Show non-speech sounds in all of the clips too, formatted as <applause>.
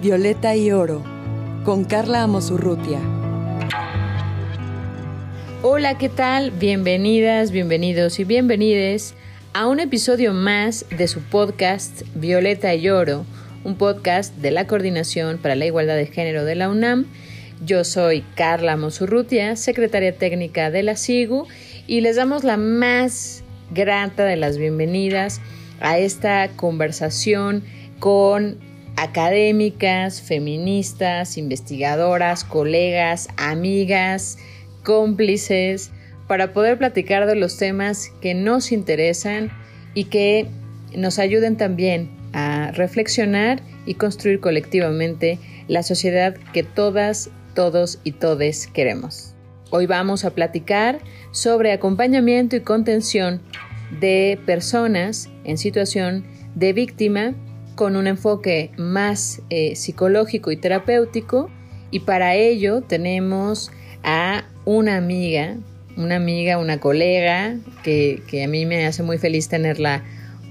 Violeta y Oro, con Carla Amosurrutia. Hola, ¿qué tal? Bienvenidas, bienvenidos y bienvenides a un episodio más de su podcast Violeta y Oro, un podcast de la Coordinación para la Igualdad de Género de la UNAM. Yo soy Carla Amosurrutia, secretaria técnica de la SIGU, y les damos la más grata de las bienvenidas a esta conversación con académicas, feministas, investigadoras, colegas, amigas, cómplices, para poder platicar de los temas que nos interesan y que nos ayuden también a reflexionar y construir colectivamente la sociedad que todas, todos y todes queremos. Hoy vamos a platicar sobre acompañamiento y contención de personas en situación de víctima con un enfoque más eh, psicológico y terapéutico y para ello tenemos a una amiga, una amiga, una colega que, que a mí me hace muy feliz tenerla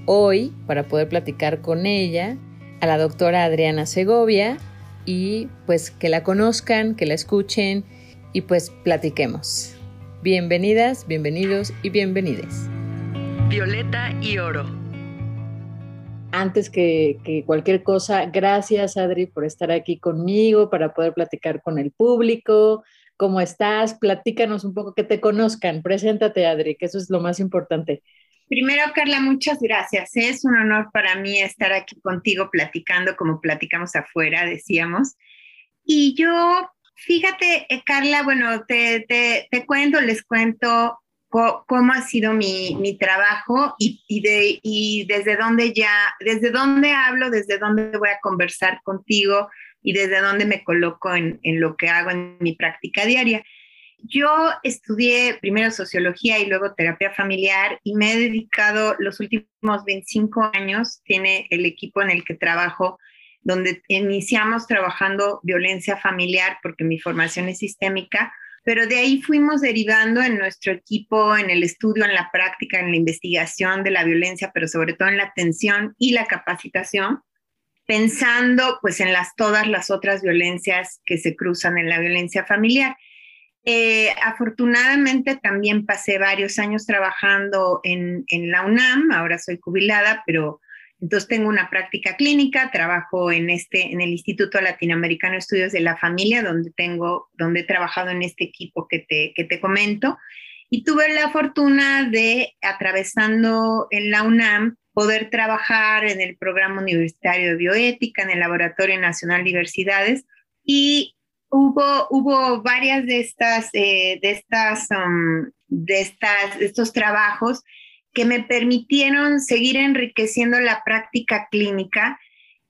hoy para poder platicar con ella, a la doctora Adriana Segovia y pues que la conozcan, que la escuchen y pues platiquemos. Bienvenidas, bienvenidos y bienvenides. Violeta y Oro antes que, cualquier cosa, gracias Adri por estar aquí conmigo para poder platicar con el público. ¿Cómo estás? Platícanos un poco, que te conozcan. Preséntate Adri, que eso es lo más importante. Primero, Carla, muchas gracias. Es un honor para mí estar aquí contigo platicando como platicamos afuera, decíamos. Y yo, fíjate, eh, Carla, bueno, te, te, te cuento, les cuento cómo ha sido mi, mi trabajo y, y, de, y desde dónde ya, desde dónde hablo, desde dónde voy a conversar contigo y desde dónde me coloco en, en lo que hago en mi práctica diaria. Yo estudié primero sociología y luego terapia familiar y me he dedicado los últimos 25 años, tiene el equipo en el que trabajo, donde iniciamos trabajando violencia familiar porque mi formación es sistémica, pero de ahí fuimos derivando en nuestro equipo, en el estudio, en la práctica, en la investigación de la violencia, pero sobre todo en la atención y la capacitación, pensando pues en las todas las otras violencias que se cruzan en la violencia familiar. Eh, afortunadamente también pasé varios años trabajando en, en la UNAM, ahora soy jubilada, pero entonces tengo una práctica clínica, trabajo en este en el Instituto Latinoamericano de Estudios de la Familia, donde tengo donde he trabajado en este equipo que te que te comento. Y tuve la fortuna de atravesando en la UNAM poder trabajar en el programa universitario de bioética en el Laboratorio Nacional de Diversidades y hubo hubo varias de estas eh, de estas um, de estas de estos trabajos que me permitieron seguir enriqueciendo la práctica clínica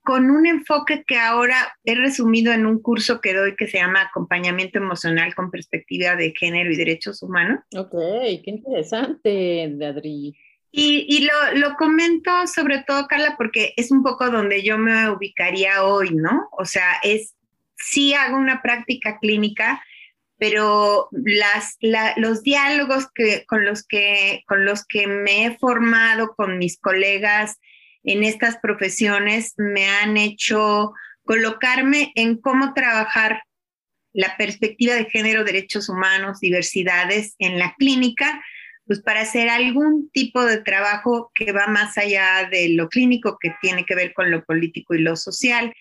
con un enfoque que ahora he resumido en un curso que doy que se llama Acompañamiento Emocional con Perspectiva de Género y Derechos Humanos. Ok, qué interesante, Adri. Y, y lo, lo, comento sobre todo, Carla, porque es un poco donde yo me ubicaría hoy, ¿no? O sea, es, sí hago una práctica clínica, pero los diálogos que, con, los que, con los que me he formado con mis colegas en estas profesiones me han hecho colocarme en cómo trabajar la perspectiva de género, derechos humanos, diversidades en la clínica, pues para hacer algún tipo de trabajo que va más allá de lo clínico, que tiene que ver con lo político y lo social.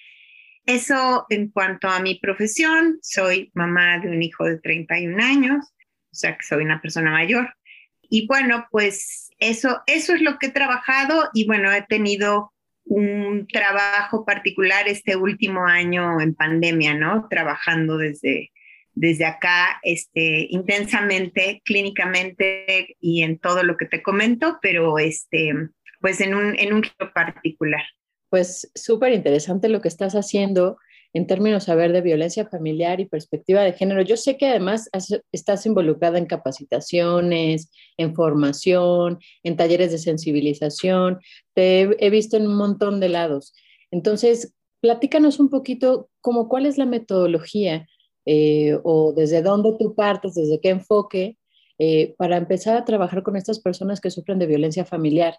Eso en cuanto a mi profesión, soy mamá de un hijo de 31 años, o sea que soy una persona mayor. Y bueno, pues eso, eso es lo que he trabajado y bueno, he tenido un trabajo particular este último año en pandemia, ¿no? Trabajando desde, desde acá este, intensamente, clínicamente y en todo lo que te comento, pero este, pues en un, en un particular pues súper interesante lo que estás haciendo en términos saber de violencia familiar y perspectiva de género. Yo sé que además estás involucrada en capacitaciones, en formación, en talleres de sensibilización. Te he, visto en un montón de lados. Entonces, platícanos un poquito como cuál es la metodología eh, o desde dónde tú partes, desde qué enfoque eh, para empezar a trabajar con estas personas que sufren de violencia familiar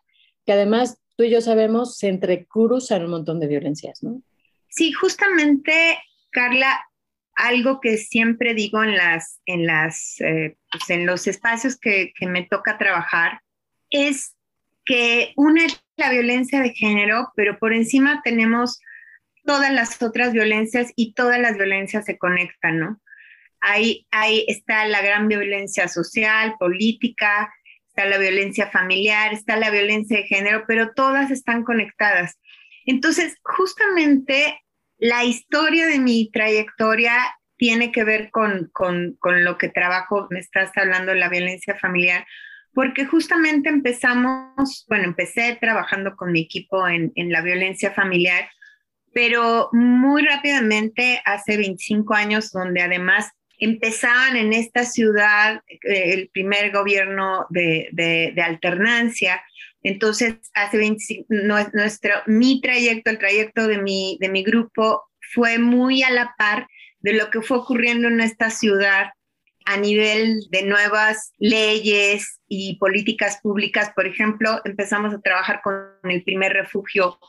que además tú y yo sabemos se entrecruzan un montón de violencias, ¿no? Sí, justamente, Carla, algo que siempre digo en, las, en, las, eh, pues, en los espacios que, que me toca trabajar es que una es la violencia de género, pero por encima tenemos todas las otras violencias y todas las violencias se conectan, ¿no? Ahí, ahí está la gran violencia social, política, la violencia familiar, está la violencia de género, pero todas están conectadas. Entonces, justamente la historia de mi trayectoria tiene que ver con, con, con lo que trabajo, me estás hablando de la violencia familiar, porque justamente empezamos, bueno, empecé trabajando con mi equipo en, en la violencia familiar, pero muy rápidamente, hace 25 años, donde además empezaban en esta ciudad eh, el primer gobierno de, alternancia. Entonces, hace 25, nuestro, mi trayecto, el trayecto de mi, grupo fue muy a la par de lo que fue ocurriendo en esta ciudad a nivel de nuevas leyes y políticas públicas. Por ejemplo, empezamos a trabajar con el primer refugio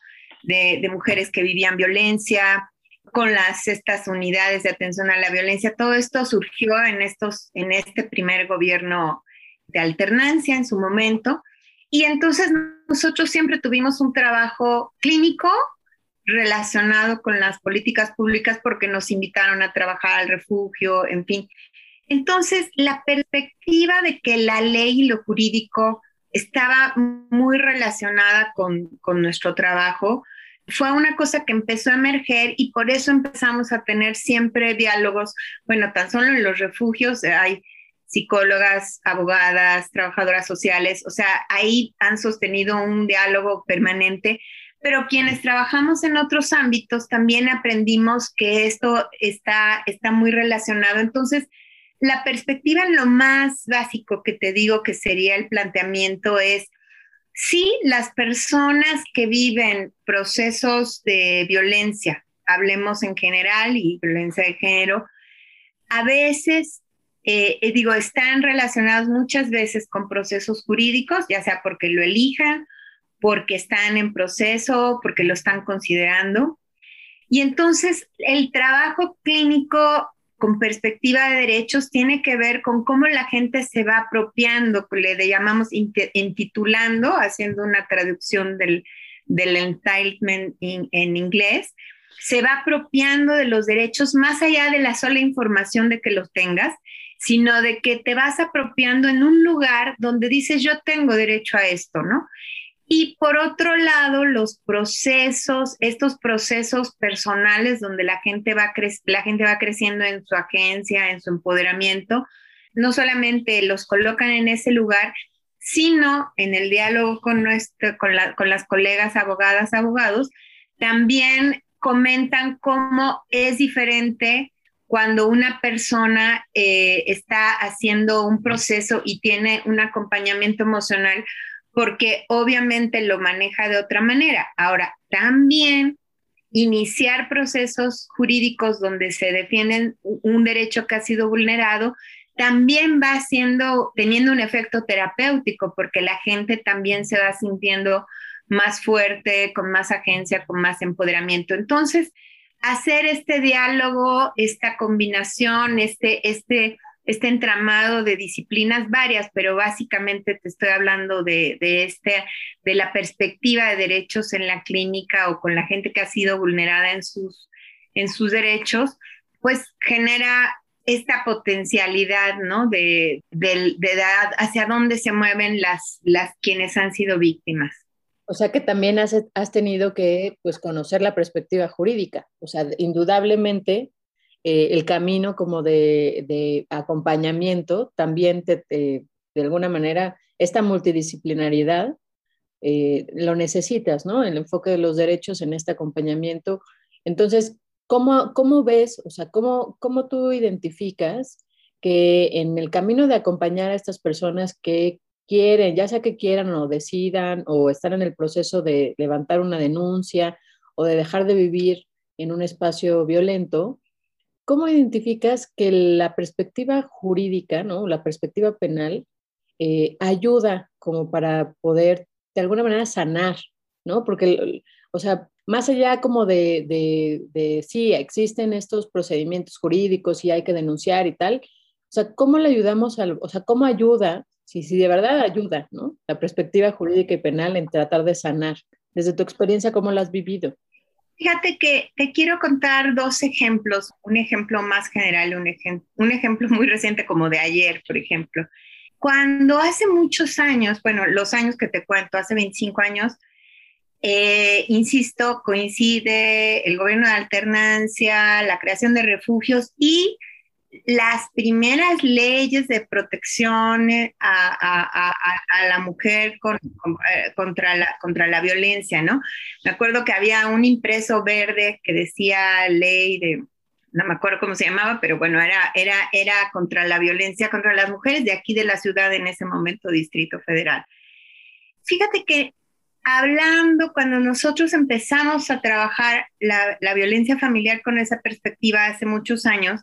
de mujeres que vivían violencia, con las estas unidades de atención a la violencia. Todo esto surgió en estos en este primer gobierno de alternancia en su momento y entonces nosotros siempre tuvimos un trabajo clínico relacionado con las políticas públicas porque nos invitaron a trabajar al refugio, en fin. Entonces, la perspectiva de que la ley y lo jurídico estaba muy relacionada con, con nuestro trabajo, fue una cosa que empezó a emerger y por eso empezamos a tener siempre diálogos, bueno, tan solo en los refugios hay psicólogas, abogadas, trabajadoras sociales, o sea, ahí han sostenido un diálogo permanente, pero quienes trabajamos en otros ámbitos también aprendimos que esto está, está muy relacionado. Entonces, la perspectiva lo más básico que te digo que sería el planteamiento es, Sí, las personas que viven procesos de violencia, hablemos en general y violencia de género, a veces, eh, eh, digo, están relacionados muchas veces con procesos jurídicos, ya sea porque lo elijan, porque están en proceso, porque lo están considerando. Y entonces el trabajo clínico con perspectiva de derechos tiene que ver con cómo la gente se va apropiando, le llamamos intitulando, haciendo una traducción del, del entitlement en inglés, se va apropiando de los derechos más allá de la sola información de que los tengas, sino de que te vas apropiando en un lugar donde dices yo tengo derecho a esto, ¿no? Y por otro lado, los procesos, estos procesos personales donde la gente va, la gente va creciendo en su agencia, en su empoderamiento, no solamente los colocan en ese lugar, sino en el diálogo con, nuestro, con, con las colegas abogadas, abogados, también comentan cómo es diferente cuando una persona eh, está haciendo un proceso y tiene un acompañamiento emocional porque obviamente lo maneja de otra manera. Ahora, también iniciar procesos jurídicos donde se defienden un derecho que ha sido vulnerado, también va siendo, teniendo un efecto terapéutico, porque la gente también se va sintiendo más fuerte, con más agencia, con más empoderamiento. Entonces, hacer este diálogo, esta combinación, este, este este entramado de disciplinas varias, pero básicamente te estoy hablando de, este, de la perspectiva de derechos en la clínica o con la gente que ha sido vulnerada en sus, en sus derechos, pues genera esta potencialidad, ¿no? De, de, hacia dónde se mueven las, las quienes han sido víctimas. O sea que también has, has tenido que pues, conocer la perspectiva jurídica. O sea, indudablemente eh, el camino como de, acompañamiento, también te, de alguna manera, esta multidisciplinaridad eh, lo necesitas, ¿no? El enfoque de los derechos en este acompañamiento. Entonces, ¿cómo, cómo ves, o sea, cómo, cómo tú identificas que en el camino de acompañar a estas personas que quieren, ya sea que quieran o decidan o están en el proceso de levantar una denuncia o de dejar de vivir en un espacio violento, ¿cómo identificas que la perspectiva jurídica, ¿no? la perspectiva penal, eh, ayuda como para poder de alguna manera sanar ¿no? Porque, o sea, más allá como de, de, de, sí, existen estos procedimientos jurídicos y hay que denunciar y tal, o sea, ¿cómo le ayudamos al, o sea, cómo ayuda, si, si de verdad ayuda, ¿no? La perspectiva jurídica y penal en tratar de sanar. Desde tu experiencia, ¿cómo la has vivido? Fíjate que te quiero contar dos ejemplos, un ejemplo más general, un, ejem un ejemplo muy reciente como de ayer, por ejemplo. Cuando hace muchos años, bueno, los años que te cuento, hace 25 años, eh, insisto, coincide el gobierno de alternancia, la creación de refugios y las primeras leyes de protección eh, a, la mujer eh, contra, la, contra la violencia, ¿no? Me acuerdo que había un impreso verde que decía ley de, no me acuerdo cómo se llamaba, pero bueno, era, era, era contra la violencia contra las mujeres de aquí de la ciudad en ese momento, Distrito Federal. Fíjate que hablando, cuando nosotros empezamos a trabajar la, la violencia familiar con esa perspectiva hace muchos años,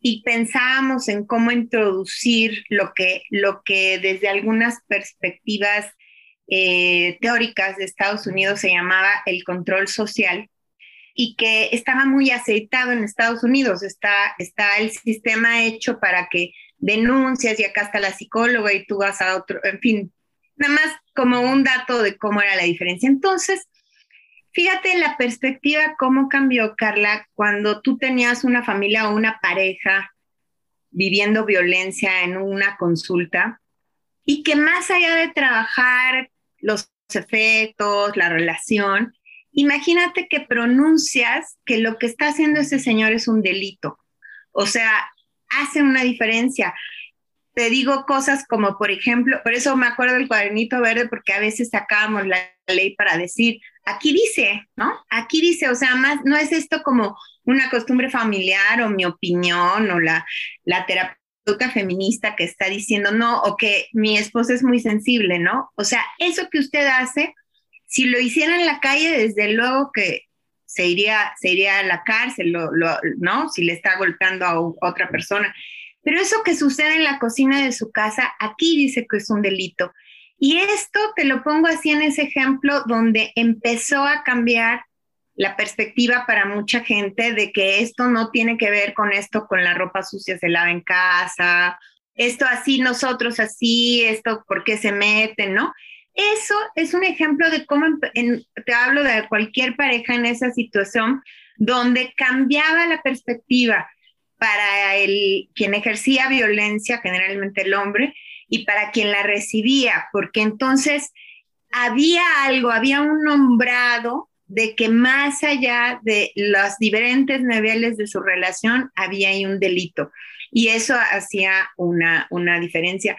y pensábamos en cómo introducir lo que, lo que desde algunas perspectivas eh, teóricas de Estados Unidos se llamaba el control social y que estaba muy aceitado en Estados Unidos. Está, está el sistema hecho para que denuncias y acá está la psicóloga y tú vas a otro, en fin, nada más como un dato de cómo era la diferencia. Entonces, Fíjate la perspectiva, cómo cambió, Carla, cuando tú tenías una familia o una pareja viviendo violencia en una consulta y que más allá de trabajar los efectos, la relación, imagínate que pronuncias que lo que está haciendo ese señor es un delito. O sea, hace una diferencia. Te digo cosas como, por ejemplo, por eso me acuerdo del cuadernito verde, porque a veces sacábamos la ley para decir, aquí dice, ¿no? Aquí dice, o sea, más, no es esto como una costumbre familiar o mi opinión o la, la terapeuta feminista que está diciendo, no, o que mi esposa es muy sensible, ¿no? O sea, eso que usted hace, si lo hiciera en la calle, desde luego que se iría, se a la cárcel, ¿no? Si le está golpeando a otra persona. Pero eso que sucede en la cocina de su casa, aquí dice que es un delito. Y esto te lo pongo así en ese ejemplo donde empezó a cambiar la perspectiva para mucha gente de que esto no tiene que ver con esto, con la ropa sucia se lava en casa, esto así, nosotros así, esto, ¿por qué se meten, no? Eso es un ejemplo de cómo, te hablo de cualquier pareja en esa situación, donde cambiaba la perspectiva para el, quien ejercía violencia, generalmente el hombre, y para quien la recibía, porque entonces había algo, había un nombrado de que más allá de los diferentes niveles de su relación había ahí un delito. Y eso hacía una, una diferencia.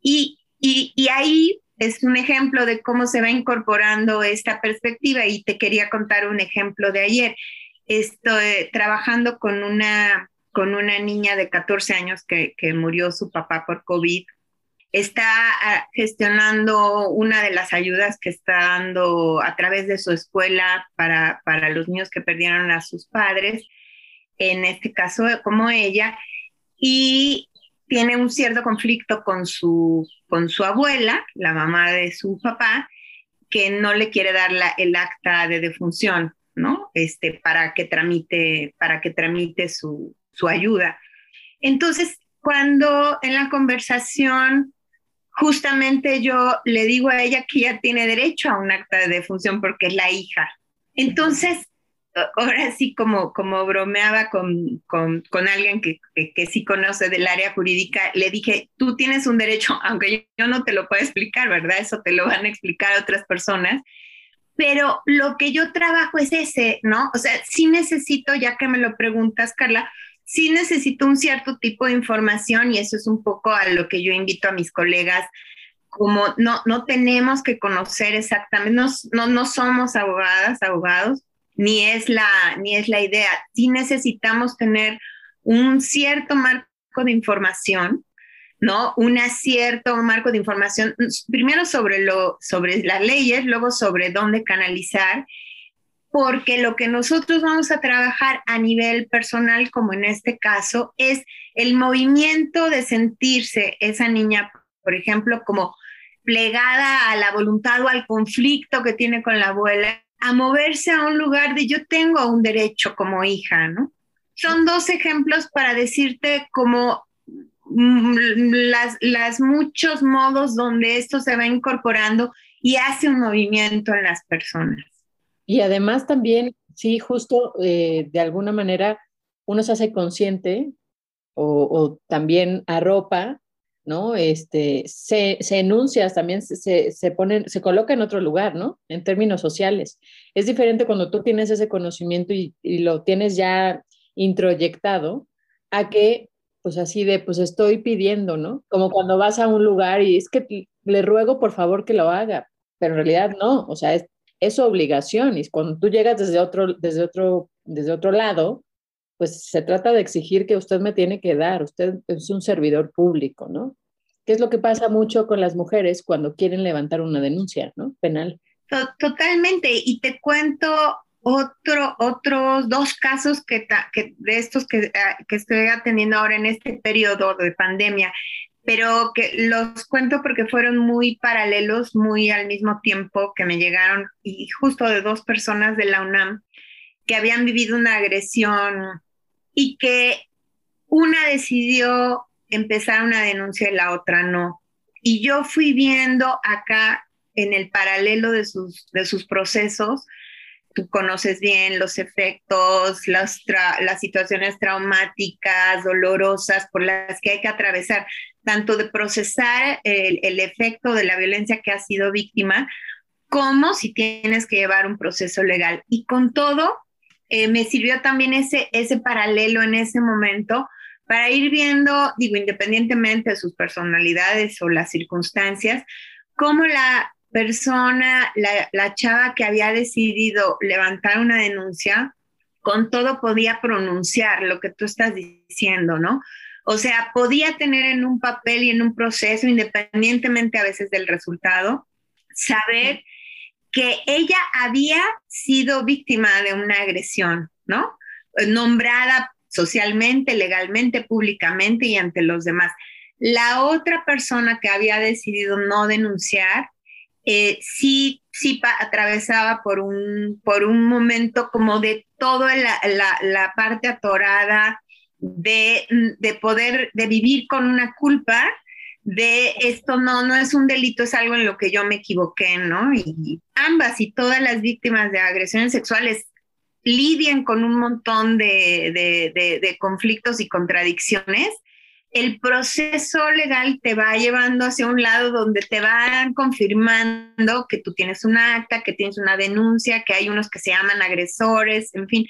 Y, y, ahí es un ejemplo de cómo se va incorporando esta perspectiva. Y te quería contar un ejemplo de ayer. Estoy trabajando con una, con una niña de 14 años que, que murió su papá por COVID está ah, gestionando una de las ayudas que está dando a través de su escuela para, para los niños que perdieron a sus padres, en este caso como ella, y tiene un cierto conflicto con su, con su abuela, la mamá de su papá, que no le quiere dar la, el acta de defunción, ¿no? Este, para que tramite, para que su, su ayuda. Entonces, cuando en la conversación justamente yo le digo a ella que ella tiene derecho a un acta de defunción porque es la hija. Entonces, ahora sí, como, como bromeaba con, con, con alguien que, que, sí conoce del área jurídica, le dije, tú tienes un derecho, aunque yo no te lo puedo explicar, ¿verdad? Eso te lo van a explicar otras personas. Pero lo que yo trabajo es ese, ¿no? O sea, sí necesito, ya que me lo preguntas, Carla, sí necesito un cierto tipo de información y eso es un poco a lo que yo invito a mis colegas, como no, no tenemos que conocer exactamente, no, no, no somos abogadas, abogados, ni es, la, ni es la idea, sí necesitamos tener un cierto marco de información, ¿no? Un cierto marco de información, primero sobre, lo, sobre las leyes, luego sobre dónde canalizar porque lo que nosotros vamos a trabajar a nivel personal, como en este caso, es el movimiento de sentirse esa niña, por ejemplo, como plegada a la voluntad o al conflicto que tiene con la abuela, a moverse a un lugar de yo tengo un derecho como hija, ¿no? Son dos ejemplos para decirte como mm, las, las muchos modos donde esto se va incorporando y hace un movimiento en las personas. Y además también, sí, justo eh, de alguna manera uno se hace consciente o, o también arropa ¿no? Este, se, se enuncia, también se, se, pone, se coloca en otro lugar, ¿no? En términos sociales. Es diferente cuando tú tienes ese conocimiento y, y, lo tienes ya introyectado a que, pues así de, pues estoy pidiendo, ¿no? Como cuando vas a un lugar y es que le ruego por favor que lo haga, pero en realidad no, o sea, es, es obligación y cuando tú llegas desde otro, desde otro, desde otro lado, pues se trata de exigir que usted me tiene que dar, usted es un servidor público, ¿no? ¿Qué es lo que pasa mucho con las mujeres cuando quieren levantar una denuncia, ¿no? Penal. Totalmente, y te cuento otro, otros dos casos que, que de estos que, ah, que estoy atendiendo ahora en este periodo de pandemia, pero que los cuento porque fueron muy paralelos, muy al mismo tiempo que me llegaron, y justo de dos personas de la UNAM que habían vivido una agresión y que una decidió empezar una denuncia y la otra no. Y yo fui viendo acá en el paralelo de sus, de sus procesos, tú conoces bien los efectos, las, las situaciones traumáticas, dolorosas por las que hay que atravesar, tanto de procesar el, efecto de la violencia que ha sido víctima, como si tienes que llevar un proceso legal. Y con todo, eh, me sirvió también ese, ese paralelo en ese momento para ir viendo, digo, independientemente de sus personalidades o las circunstancias, cómo la persona, la, la chava que había decidido levantar una denuncia, con todo podía pronunciar lo que tú estás diciendo, ¿no? O sea, podía tener en un papel y en un proceso, independientemente a veces del resultado, saber que ella había sido víctima de una agresión, ¿no? Nombrada socialmente, legalmente, públicamente y ante los demás. La otra persona que había decidido no denunciar, eh, sí, sí atravesaba por un, por un momento como de toda la, la, la parte atorada de, de poder, de vivir con una culpa de esto no, no es un delito, es algo en lo que yo me equivoqué, ¿no? Y ambas y todas las víctimas de agresiones sexuales lidian con un montón de, de, conflictos y contradicciones. El proceso legal te va llevando hacia un lado donde te van confirmando que tú tienes un acta, que tienes una denuncia, que hay unos que se llaman agresores, en fin,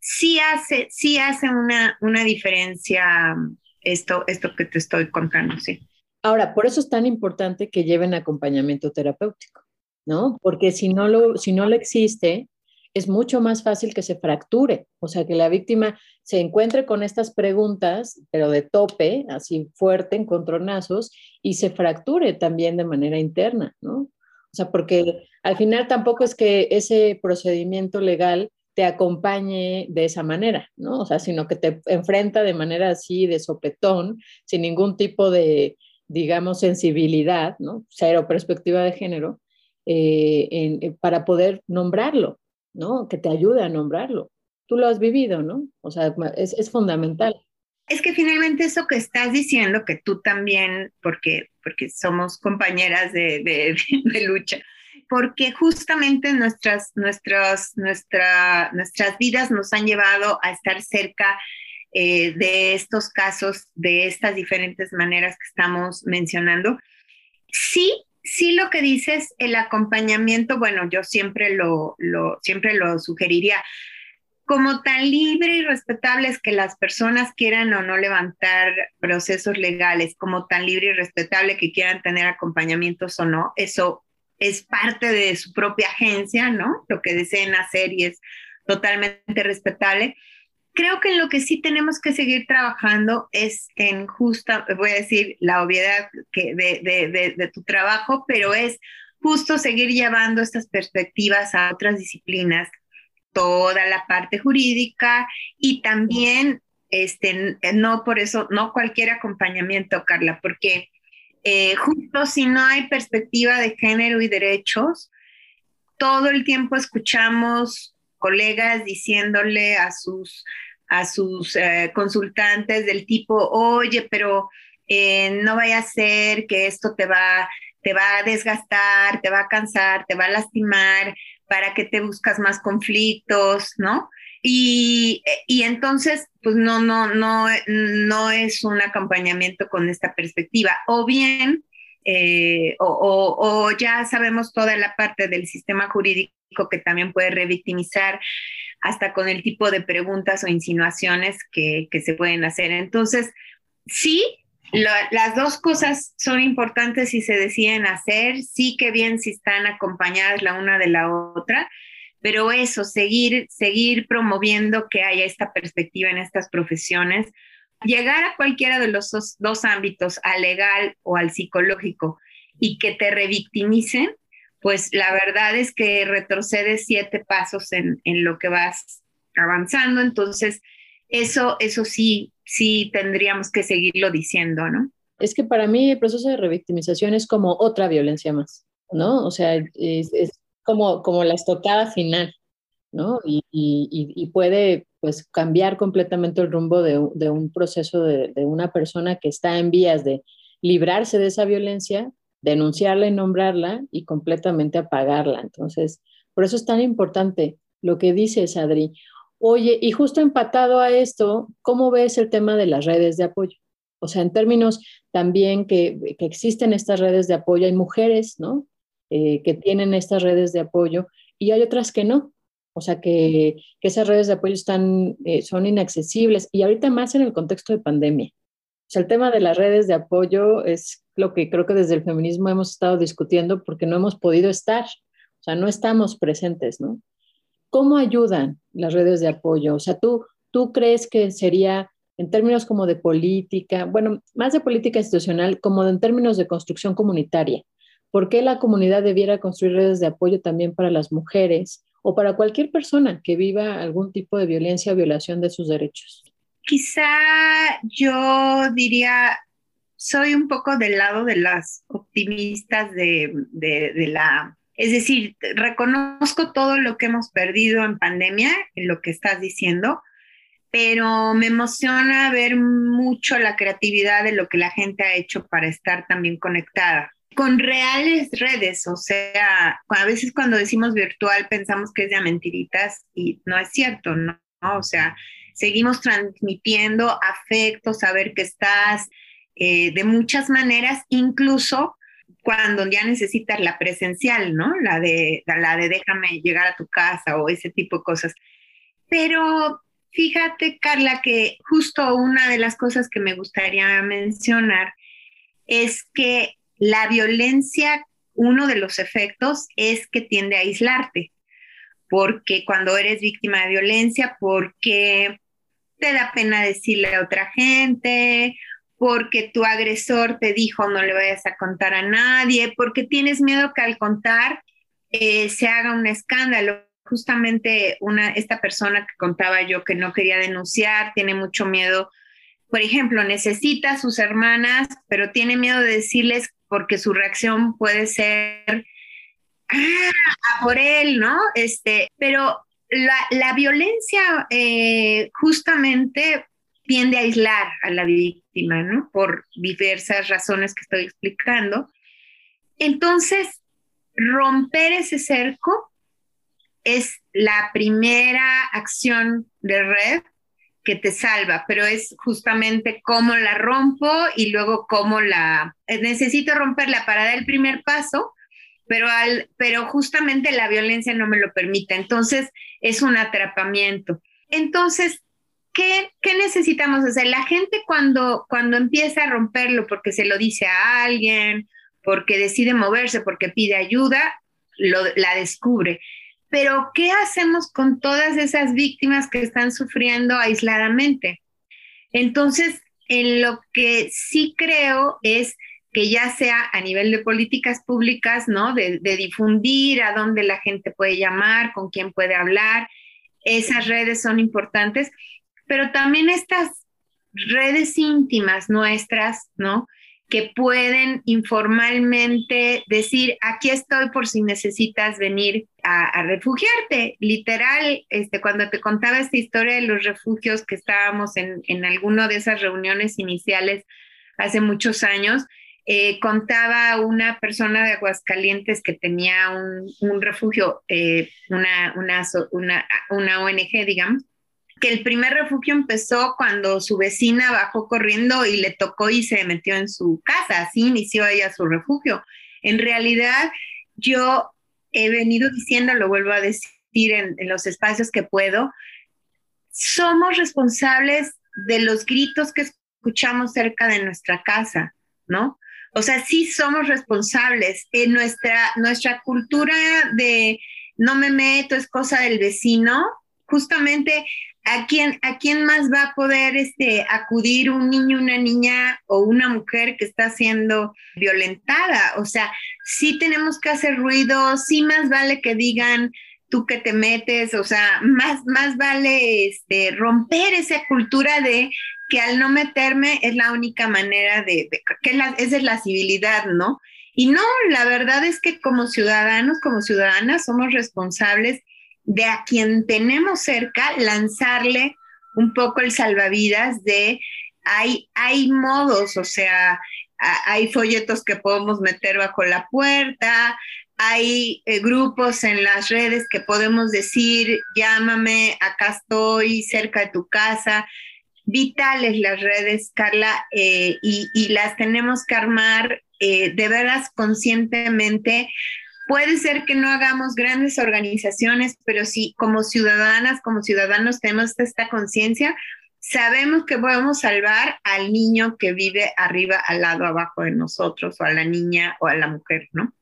sí hace, sí hace una, una diferencia esto, esto que te estoy contando, sí. Ahora, por eso es tan importante que lleven acompañamiento terapéutico, ¿no? Porque si no lo, si no lo existe, es mucho más fácil que se fracture, o sea, que la víctima se encuentre con estas preguntas, pero de tope, así fuerte, encontronazos, y se fracture también de manera interna, ¿no? O sea, porque al final tampoco es que ese procedimiento legal te acompañe de esa manera, ¿no? O sea, sino que te enfrenta de manera así, de sopetón, sin ningún tipo de, digamos, sensibilidad, ¿no? Cero perspectiva de género, eh, eh, para poder nombrarlo, ¿no? Que te ayude a nombrarlo. Tú lo has vivido, ¿no? O sea, es, es fundamental. Es que finalmente eso que estás diciendo, que tú también, porque, porque somos compañeras de, de, <laughs> de lucha, porque justamente nuestras, nuestras, nuestra, nuestras vidas nos han llevado a estar cerca eh, de estos casos, de estas diferentes maneras que estamos mencionando. Sí, sí lo que dices, el acompañamiento, bueno, yo siempre lo, lo, siempre lo sugeriría. Como tan libre y respetable es que las personas quieran o no levantar procesos legales, como tan libre y respetable que quieran tener acompañamientos o no, eso es parte de su propia agencia, ¿no? Lo que deseen hacer y es totalmente respetable creo que lo que sí tenemos que seguir trabajando es en justa, voy a decir la obviedad que de, de, de, tu trabajo, pero es justo seguir llevando estas perspectivas a otras disciplinas, toda la parte jurídica y también, este, no por eso, no cualquier acompañamiento, Carla, porque eh, justo si no hay perspectiva de género y derechos, todo el tiempo escuchamos colegas diciéndole a sus, a sus eh, consultantes del tipo, oye, pero eh, no vaya a ser que esto te va, te va a desgastar, te va a cansar, te va a lastimar, para que te buscas más conflictos, ¿no? Y, y, entonces, pues no, no, no, no es un acompañamiento con esta perspectiva. O bien, eh, o, ya sabemos toda la parte del sistema jurídico que también puede revictimizar hasta con el tipo de preguntas o insinuaciones que se pueden hacer. Entonces, sí, las dos cosas son importantes si se deciden hacer, sí que bien si están acompañadas la una de la otra, pero eso, seguir, seguir promoviendo que haya esta perspectiva en estas profesiones, llegar a cualquiera de los dos, ámbitos, al legal o al psicológico, y que te revictimicen, pues la verdad es que retrocedes siete pasos en, en lo que vas avanzando, entonces eso, eso sí, sí tendríamos que seguirlo diciendo, ¿no? Es que para mí el proceso de revictimización es como otra violencia más, ¿no? O sea, es, como, como la estocada final, ¿no? Y, y, puede pues cambiar completamente el rumbo de, de un proceso de, de, una persona que está en vías de librarse de esa violencia, denunciarla y nombrarla y completamente apagarla. Entonces, por eso es tan importante lo que dices, Adri. Oye, y justo empatado a esto, ¿cómo ves el tema de las redes de apoyo? O sea, en términos también que, existen estas redes de apoyo, hay mujeres, ¿no? Eh, que tienen estas redes de apoyo y hay otras que no. O sea, que, esas redes de apoyo están, eh, son inaccesibles y ahorita más en el contexto de pandemia. O sea, el tema de las redes de apoyo es lo que creo que desde el feminismo hemos estado discutiendo porque no hemos podido estar, o sea, no estamos presentes, ¿no? ¿Cómo ayudan las redes de apoyo? O sea, ¿tú, tú crees que sería en términos como de política, bueno, más de política institucional, como en términos de construcción comunitaria? ¿Por qué la comunidad debiera construir redes de apoyo también para las mujeres o para cualquier persona que viva algún tipo de violencia o violación de sus derechos? Quizá yo diría, soy un poco del lado de las optimistas de, de, la es decir, reconozco todo lo que hemos perdido en pandemia, en lo que estás diciendo, pero me emociona ver mucho la creatividad de lo que la gente ha hecho para estar también conectada con reales redes, o sea, a veces cuando decimos virtual pensamos que es de mentiritas y no es cierto, ¿no? O sea, seguimos transmitiendo afecto, saber que estás eh, de muchas maneras, incluso cuando ya necesitas la presencial, ¿no? La de, la de déjame llegar a tu casa o ese tipo de cosas. Pero fíjate, Carla, que justo una de las cosas que me gustaría mencionar es que la violencia, uno de los efectos es que tiende a aislarte, porque cuando eres víctima de violencia, porque te da pena decirle a otra gente porque tu agresor te dijo no le vayas a contar a nadie, porque tienes miedo que al contar eh, se haga un escándalo. Justamente una, esta persona que contaba yo que no quería denunciar, tiene mucho miedo. Por ejemplo, necesita a sus hermanas, pero tiene miedo de decirles porque su reacción puede ser, ah, por él, ¿no? Este, pero la, violencia eh, justamente tiende a aislar a la víctima, ¿no? Por diversas razones que estoy explicando. Entonces, romper ese cerco es la primera acción de red que te salva, pero es justamente cómo la rompo y luego cómo la necesito romperla para dar el primer paso, pero al pero justamente la violencia no me lo permite, entonces es un atrapamiento. Entonces, ¿qué, necesitamos hacer? La gente cuando, cuando empieza a romperlo porque se lo dice a alguien, porque decide moverse, porque pide ayuda, la descubre. Pero, ¿qué hacemos con todas esas víctimas que están sufriendo aisladamente? Entonces, en lo que sí creo es que ya sea a nivel de políticas públicas, ¿no? De, difundir a dónde la gente puede llamar, con quién puede hablar. Esas redes son importantes, pero también estas redes íntimas nuestras, ¿no? Que pueden informalmente decir, aquí estoy por si necesitas venir a, refugiarte. Literal, este, cuando te contaba esta historia de los refugios que estábamos en, en alguna de esas reuniones iniciales hace muchos años, eh, contaba una persona de Aguascalientes que tenía un, refugio, eh, una, una, una ONG, digamos, que el primer refugio empezó cuando su vecina bajó corriendo y le tocó y se metió en su casa, así inició ella su refugio. En realidad, yo he venido diciendo, lo vuelvo a decir en, los espacios que puedo, somos responsables de los gritos que escuchamos cerca de nuestra casa, ¿no? O sea, sí somos responsables. En nuestra, nuestra cultura de no me meto, es cosa del vecino, justamente ¿a quién, ¿a quién más va a poder este, acudir un niño, una niña o una mujer que está siendo violentada? O sea, sí tenemos que hacer ruido, sí más vale que digan tú que te metes, o sea, más, más vale este, romper esa cultura de que al no meterme es la única manera de, que la, esa es la civilidad, ¿no? Y no, la verdad es que como ciudadanos, como ciudadanas, somos responsables de a quien tenemos cerca lanzarle un poco el salvavidas de hay, hay modos, o sea, hay folletos que podemos meter bajo la puerta, hay eh, grupos en las redes que podemos decir, llámame, acá estoy cerca de tu casa vitales las redes, Carla, eh, y, las tenemos que armar eh, de veras conscientemente. Puede ser que no hagamos grandes organizaciones, pero sí como ciudadanas, como ciudadanos tenemos esta conciencia, sabemos que podemos salvar al niño que vive arriba, al lado, abajo de nosotros, o a la niña o a la mujer, ¿no?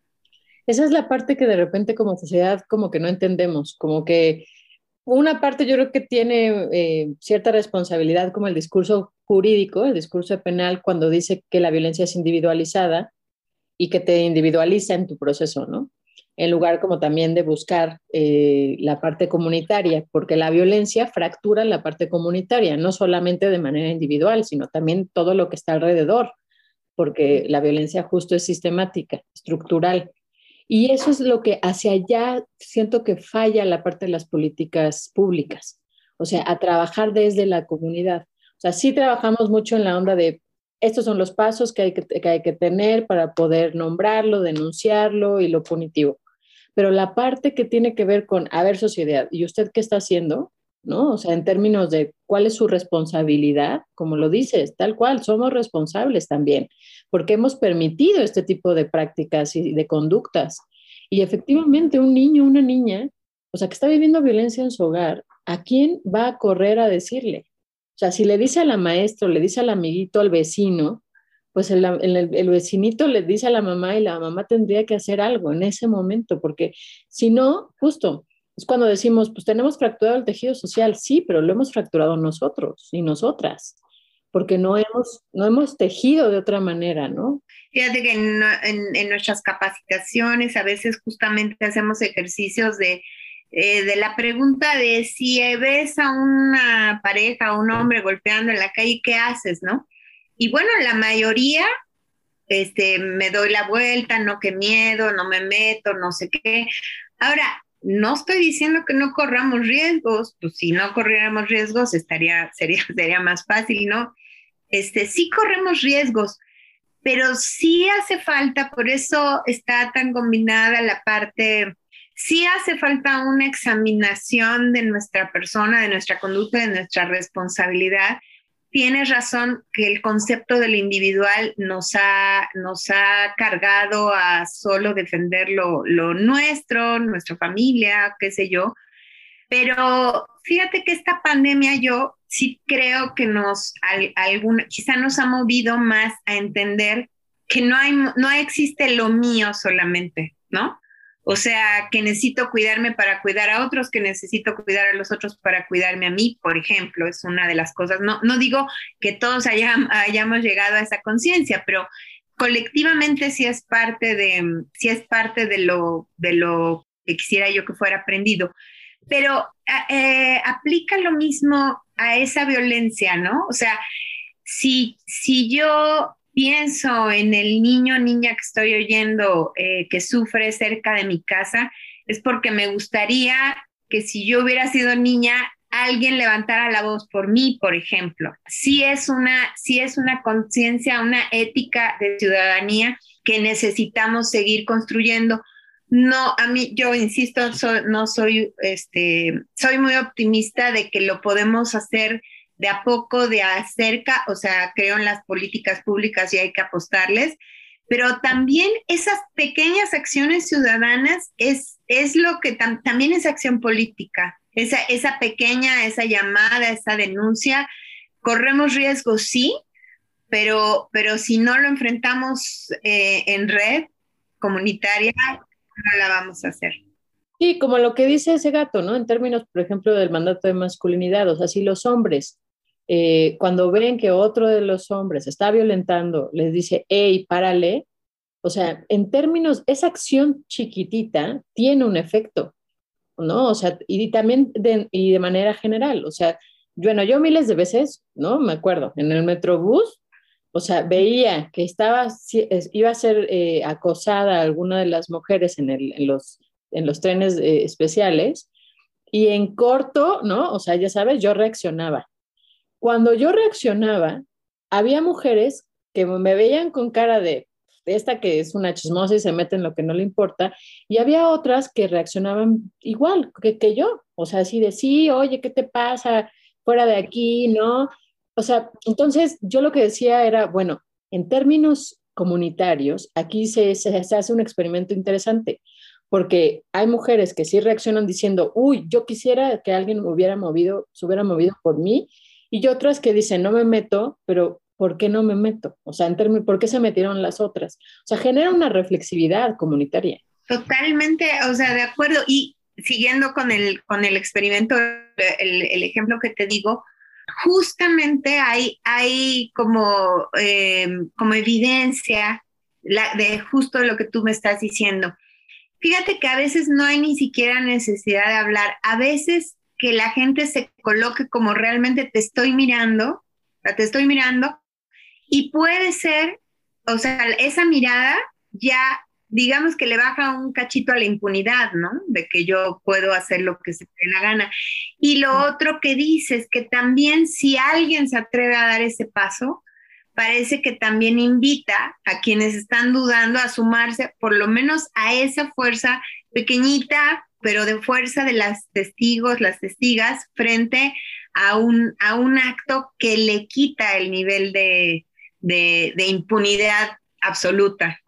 Esa es la parte que de repente como sociedad como que no entendemos, como que una parte yo creo que tiene eh, cierta responsabilidad como el discurso jurídico, el discurso penal, cuando dice que la violencia es individualizada y que te individualiza en tu proceso, ¿no? En lugar como también de buscar eh, la parte comunitaria, porque la violencia fractura la parte comunitaria, no solamente de manera individual, sino también todo lo que está alrededor, porque la violencia justo es sistemática, estructural. Y eso es lo que hacia allá siento que falla la parte de las políticas públicas, o sea, a trabajar desde la comunidad. O sea, sí trabajamos mucho en la onda de estos son los pasos que hay que, hay que tener para poder nombrarlo, denunciarlo y lo punitivo. Pero la parte que tiene que ver con, a ver, sociedad, ¿y usted qué está haciendo? ¿No? O sea, en términos de cuál es su responsabilidad, como lo dices, tal cual, somos responsables también porque hemos permitido este tipo de prácticas y de conductas. Y efectivamente, un niño, una niña, o sea, que está viviendo violencia en su hogar, ¿a quién va a correr a decirle? O sea, si le dice a la maestra, le dice al amiguito, al vecino, pues el, el, vecinito le dice a la mamá y la mamá tendría que hacer algo en ese momento, porque si no, justo, es cuando decimos, pues tenemos fracturado el tejido social, sí, pero lo hemos fracturado nosotros y nosotras porque no hemos, no hemos tejido de otra manera, ¿no? Fíjate que en, en, nuestras capacitaciones a veces justamente hacemos ejercicios de, eh, de la pregunta de si ves a una pareja, a un hombre golpeando en la calle, ¿qué haces, no? Y bueno, la mayoría, este, me doy la vuelta, no, qué miedo, no me meto, no sé qué. Ahora, no estoy diciendo que no corramos riesgos, pues si no corriéramos riesgos estaría, sería, <laughs> sería más fácil, ¿no? este, sí corremos riesgos, pero sí hace falta, por eso está tan combinada la parte, sí hace falta una examinación de nuestra persona, de nuestra conducta, de nuestra responsabilidad. Tienes razón que el concepto del individual nos ha, nos ha cargado a solo defender lo, nuestro, nuestra familia, qué sé yo, pero fíjate que esta pandemia yo sí creo que nos, alguna, quizá nos ha movido más a entender que no, hay, no existe lo mío solamente, ¿no? O sea, que necesito cuidarme para cuidar a otros, que necesito cuidar a los otros para cuidarme a mí, por ejemplo, es una de las cosas. No, no digo que todos hayamos llegado a esa conciencia, pero colectivamente sí es parte de, sí es parte de lo, de lo que quisiera yo que fuera aprendido. Pero eh, aplica lo mismo a esa violencia, ¿no? O sea, si, si yo pienso en el niño niña que estoy oyendo eh, que sufre cerca de mi casa, es porque me gustaría que si yo hubiera sido niña, alguien levantara la voz por mí, por ejemplo. Si es una, si es una conciencia, una ética de ciudadanía que necesitamos seguir construyendo. No, a mí, yo insisto, no soy, este, soy muy optimista de que lo podemos hacer de a poco, de a cerca, o sea, creo en las políticas públicas y hay que apostarles, pero también esas pequeñas acciones ciudadanas es, es lo que también es acción política, esa, esa pequeña, esa llamada, esa denuncia, corremos riesgos, sí, pero, pero si no lo enfrentamos eh, en red comunitaria, no la vamos a hacer. Sí, como lo que dice ese gato, ¿no? En términos, por ejemplo, del mandato de masculinidad, o sea, si los hombres, eh, cuando ven que otro de los hombres está violentando, les dice, hey, párale, o sea, en términos, esa acción chiquitita tiene un efecto, ¿no? O sea, y también de, y de manera general, o sea, bueno, yo miles de veces, ¿no? Me acuerdo, en el Metrobús, o sea, veía que estaba, iba a ser eh, acosada alguna de las mujeres en, el, en los, en los trenes eh, especiales y en corto, ¿no? O sea, ya sabes, yo reaccionaba. Cuando yo reaccionaba, había mujeres que me veían con cara de esta que es una chismosa y se mete en lo que no le importa, y había otras que reaccionaban igual que, que yo, o sea, así de, sí, oye, ¿qué te pasa? Fuera de aquí, ¿no? O sea, entonces yo lo que decía era, bueno, en términos comunitarios, aquí se, se, hace un experimento interesante, porque hay mujeres que sí reaccionan diciendo, uy, yo quisiera que alguien me hubiera movido, se hubiera movido por mí, y otras que dicen, no me meto, pero ¿por qué no me meto? O sea, en términos, ¿por qué se metieron las otras? O sea, genera una reflexividad comunitaria. Totalmente, o sea, de acuerdo. Y siguiendo con el, con el experimento, el, ejemplo que te digo, justamente hay, hay como, eh, como evidencia de justo lo que tú me estás diciendo. Fíjate que a veces no hay ni siquiera necesidad de hablar, a veces que la gente se coloque como realmente te estoy mirando, te estoy mirando, y puede ser, o sea, esa mirada ya digamos que le baja un cachito a la impunidad, ¿no? De que yo puedo hacer lo que se me dé la gana. Y lo otro que dices, que también si alguien se atreve a dar ese paso, parece que también invita a quienes están dudando a sumarse por lo menos a esa fuerza pequeñita, pero de fuerza de las testigos, las testigas, frente a un, a un acto que le quita el nivel de, de, impunidad absoluta.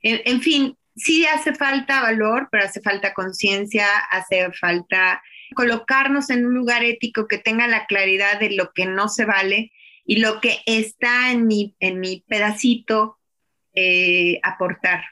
En, fin, sí hace falta valor, pero hace falta conciencia, hace falta colocarnos en un lugar ético que tenga la claridad de lo que no se vale y lo que está en mi, en mi pedacito eh, aportar.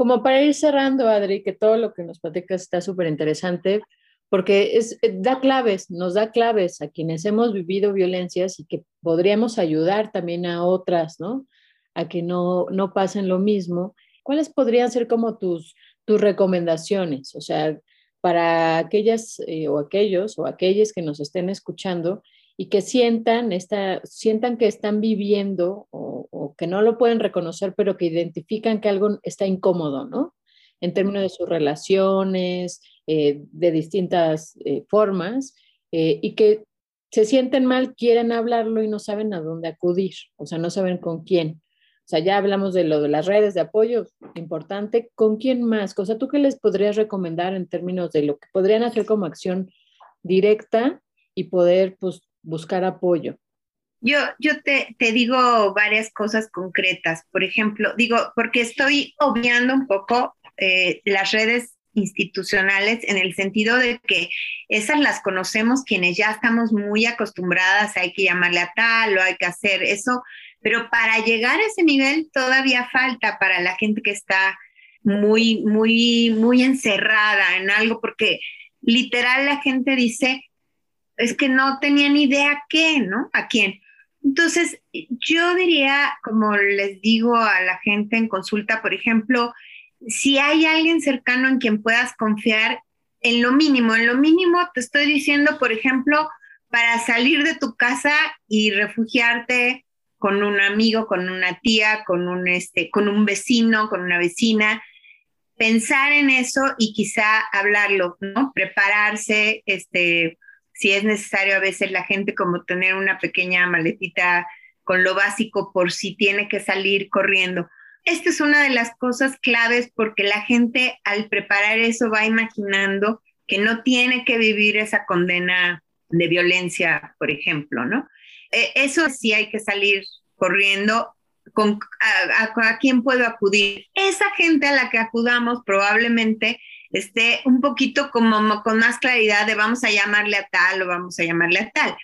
Como para ir cerrando, Adri, que todo lo que nos platicas está súper interesante, porque es, eh, da claves, nos da claves a quienes hemos vivido violencias y que podríamos ayudar también a otras, ¿no? A que no, no pasen lo mismo ¿cuáles podrían ser como tus, tus recomendaciones? O sea, para aquellas eh, o aquellos o aquellas que nos estén escuchando y que sientan, esta, sientan que están viviendo o, que no lo pueden reconocer, pero que identifican que algo está incómodo, ¿no? En términos de sus relaciones, eh, de distintas eh, formas, y que se sienten mal, quieren hablarlo y no saben a dónde acudir, o sea, no saben con quién. O sea, ya hablamos de lo de las redes de apoyo, importante. ¿Con quién más? O sea, ¿tú qué les podrías recomendar en términos de lo que podrían hacer como acción directa y poder pues, buscar apoyo? Yo, yo te, te, digo varias cosas concretas. Por ejemplo, digo, porque estoy obviando un poco eh, las redes institucionales en el sentido de que esas las conocemos quienes ya estamos muy acostumbradas, hay que llamarle a tal o hay que hacer eso, pero para llegar a ese nivel todavía falta para la gente que está muy, muy, muy encerrada en algo, porque literal la gente dice, es que no tenía ni idea qué, ¿no? ¿A quién? Entonces, yo diría, como les digo a la gente en consulta, por ejemplo, si hay alguien cercano en quien puedas confiar, en lo mínimo, en lo mínimo te estoy diciendo, por ejemplo, para salir de tu casa y refugiarte con un amigo, con una tía, con un, este, con un vecino, con una vecina, pensar en eso y quizá hablarlo, ¿no? Prepararse, este, si es necesario a veces la gente como tener una pequeña maletita con lo básico por si tiene que salir corriendo. Esta es una de las cosas claves porque la gente al preparar eso va imaginando que no tiene que vivir esa condena de violencia, por ejemplo, ¿no? Eh, eso sí hay que salir corriendo. Con, a, quién puedo acudir? Esa gente a la que acudamos probablemente esté un poquito como con más claridad de vamos a llamarle a tal o vamos a llamarle a tal.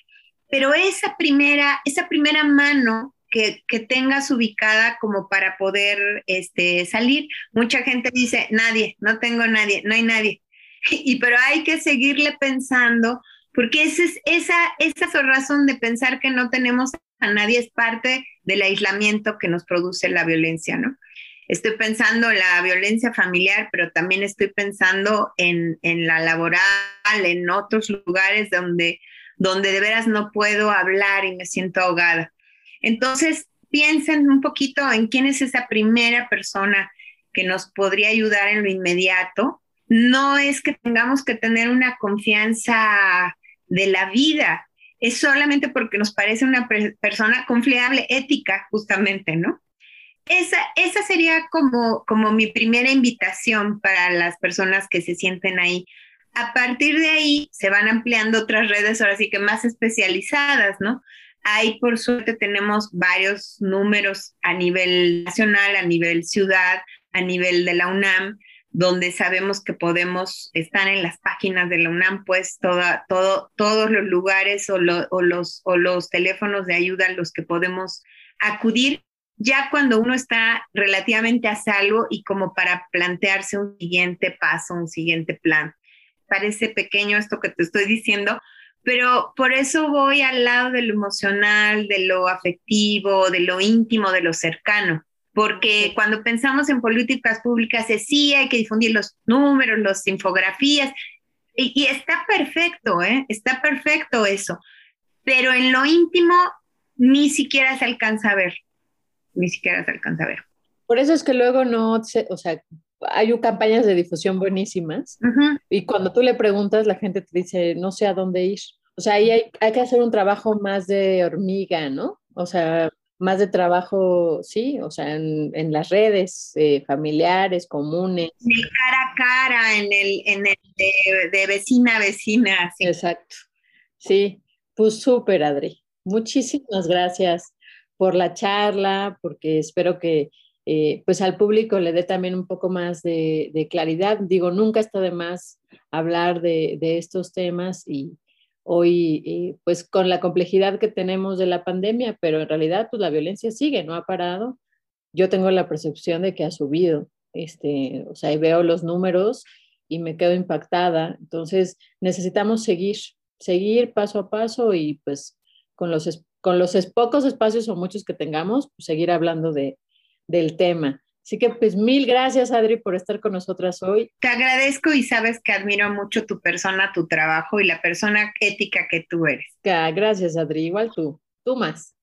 Pero esa primera, esa primera mano que, que, tengas ubicada como para poder este, salir. Mucha gente dice, nadie, no tengo nadie, no hay nadie. <laughs> Y pero hay que seguirle pensando porque esa es esa, esa razón de pensar que no tenemos a nadie es parte del aislamiento que nos produce la violencia, ¿no? Estoy pensando en la violencia familiar, pero también estoy pensando en, en la laboral, en otros lugares donde, donde de veras no puedo hablar y me siento ahogada. Entonces, piensen un poquito en quién es esa primera persona que nos podría ayudar en lo inmediato. No es que tengamos que tener una confianza de la vida. Es solamente porque nos parece una persona confiable, ética, justamente, ¿no? Esa, esa sería como, como mi primera invitación para las personas que se sienten ahí. A partir de ahí se van ampliando otras redes, ahora sí que más especializadas, ¿no? Ahí, por suerte, tenemos varios números a nivel nacional, a nivel ciudad, a nivel de la UNAM, donde sabemos que podemos estar en las páginas de la UNAM, pues toda, todo, todos los lugares o, los, o los teléfonos de ayuda a los que podemos acudir ya cuando uno está relativamente a salvo y como para plantearse un siguiente paso, un siguiente plan. Parece pequeño esto que te estoy diciendo, pero por eso voy al lado de lo emocional, de lo afectivo, de lo íntimo, de lo cercano porque cuando pensamos en políticas públicas es sí, hay que difundir los números, las infografías, y, está perfecto, ¿eh? está perfecto eso, pero en lo íntimo ni siquiera se alcanza a ver, ni siquiera se alcanza a ver. Por eso es que luego no, o sea, hay campañas de difusión buenísimas y cuando tú le preguntas, la gente te dice, no sé a dónde ir. O sea, ahí hay, hay que hacer un trabajo más de hormiga, ¿no? O sea, más de trabajo, sí, o sea, en, las redes eh, familiares, comunes. En el cara a cara, en el, en el de, vecina a vecina. Sí. Exacto. Sí, pues súper, Adri. Muchísimas gracias por la charla, porque espero que eh, pues al público le dé también un poco más de, claridad. Digo, nunca está de más hablar de, de estos temas y, hoy, eh, pues con la complejidad que tenemos de la pandemia, pero en realidad pues la violencia sigue, no ha parado. Yo tengo la percepción de que ha subido, este, o sea, veo los números y me quedo impactada. Entonces necesitamos seguir, seguir paso a paso y pues con los, con los pocos espacios o muchos que tengamos, pues, seguir hablando de, del tema. Así que pues mil gracias Adri por estar con nosotras hoy. Te agradezco y sabes que admiro mucho tu persona, tu trabajo y la persona ética que tú eres. Gracias Adri, igual tú, tú más.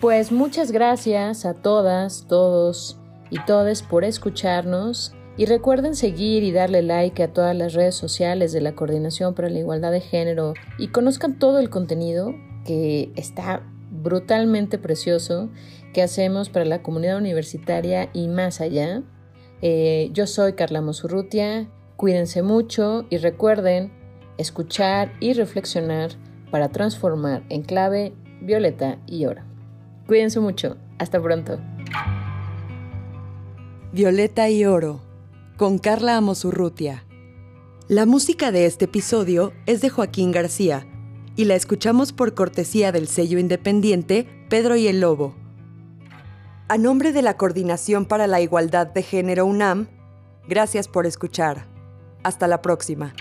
Pues muchas gracias a todas, todos y todes por escucharnos y recuerden seguir y darle like a todas las redes sociales de la Coordinación para la Igualdad de Género y conozcan todo el contenido que está brutalmente precioso que hacemos para la comunidad universitaria y más allá. Eh, yo soy Carla Mosurrutia, cuídense mucho y recuerden escuchar y reflexionar para transformar en clave violeta y oro. Cuídense mucho, hasta pronto. Violeta y oro, con Carla Amosurrutia. La música de este episodio es de Joaquín García y la escuchamos por cortesía del sello independiente Pedro y el Lobo. A nombre de la Coordinación para la Igualdad de Género UNAM, gracias por escuchar. Hasta la próxima.